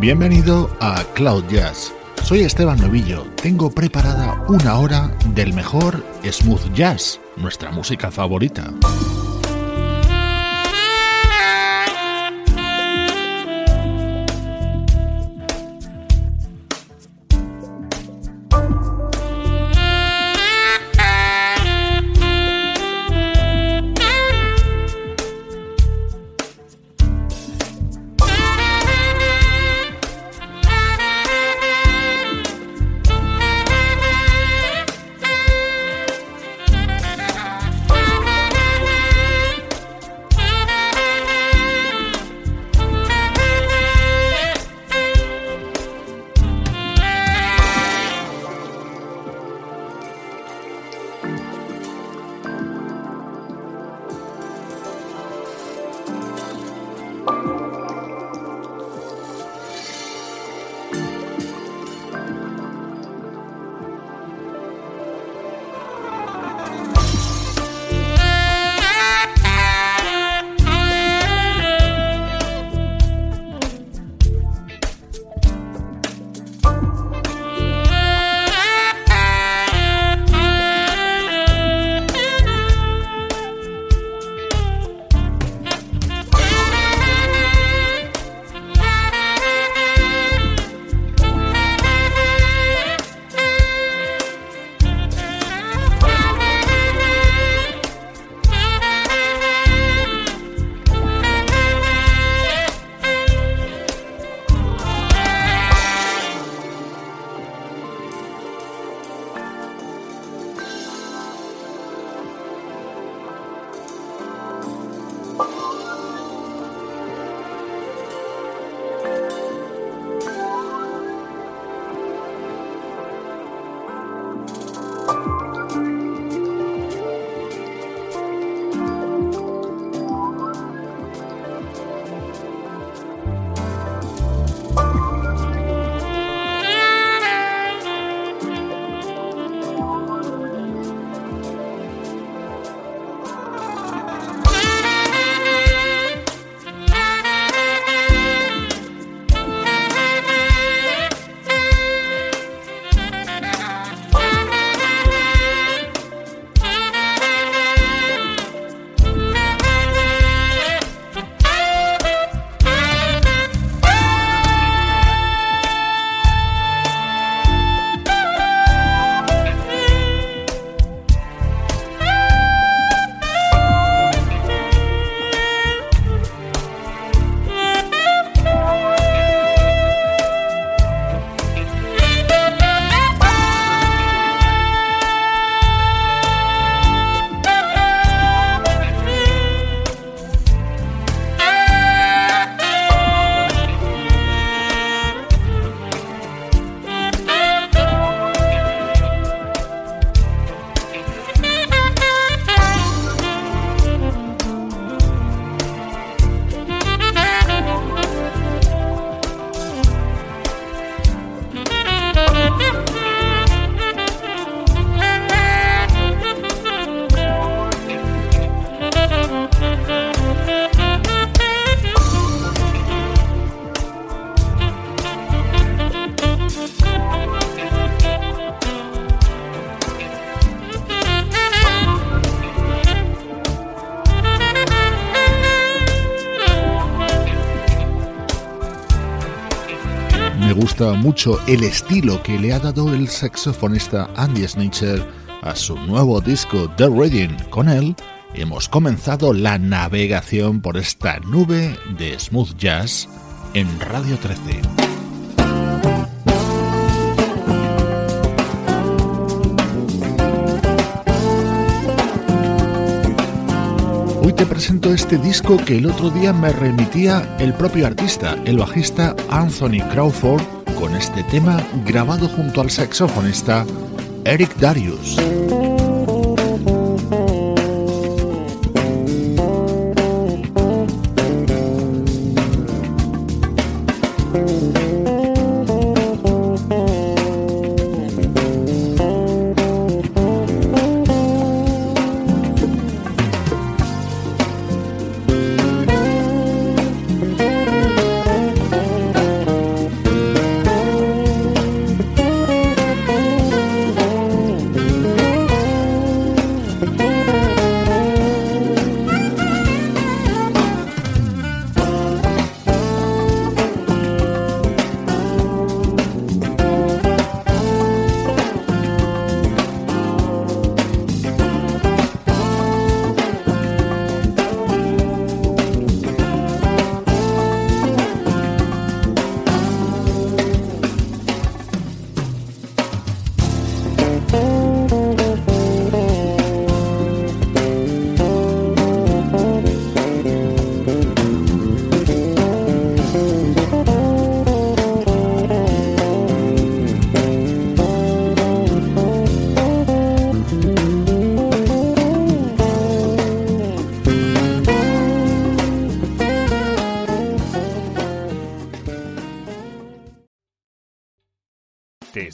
Bienvenido a Cloud Jazz. Soy Esteban Novillo. Tengo preparada una hora del mejor smooth jazz, nuestra música favorita. Gusta mucho el estilo que le ha dado el saxofonista Andy Snitcher a su nuevo disco The Reading. Con él hemos comenzado la navegación por esta nube de smooth jazz en Radio 13. Te presento este disco que el otro día me remitía el propio artista, el bajista Anthony Crawford, con este tema grabado junto al saxofonista Eric Darius.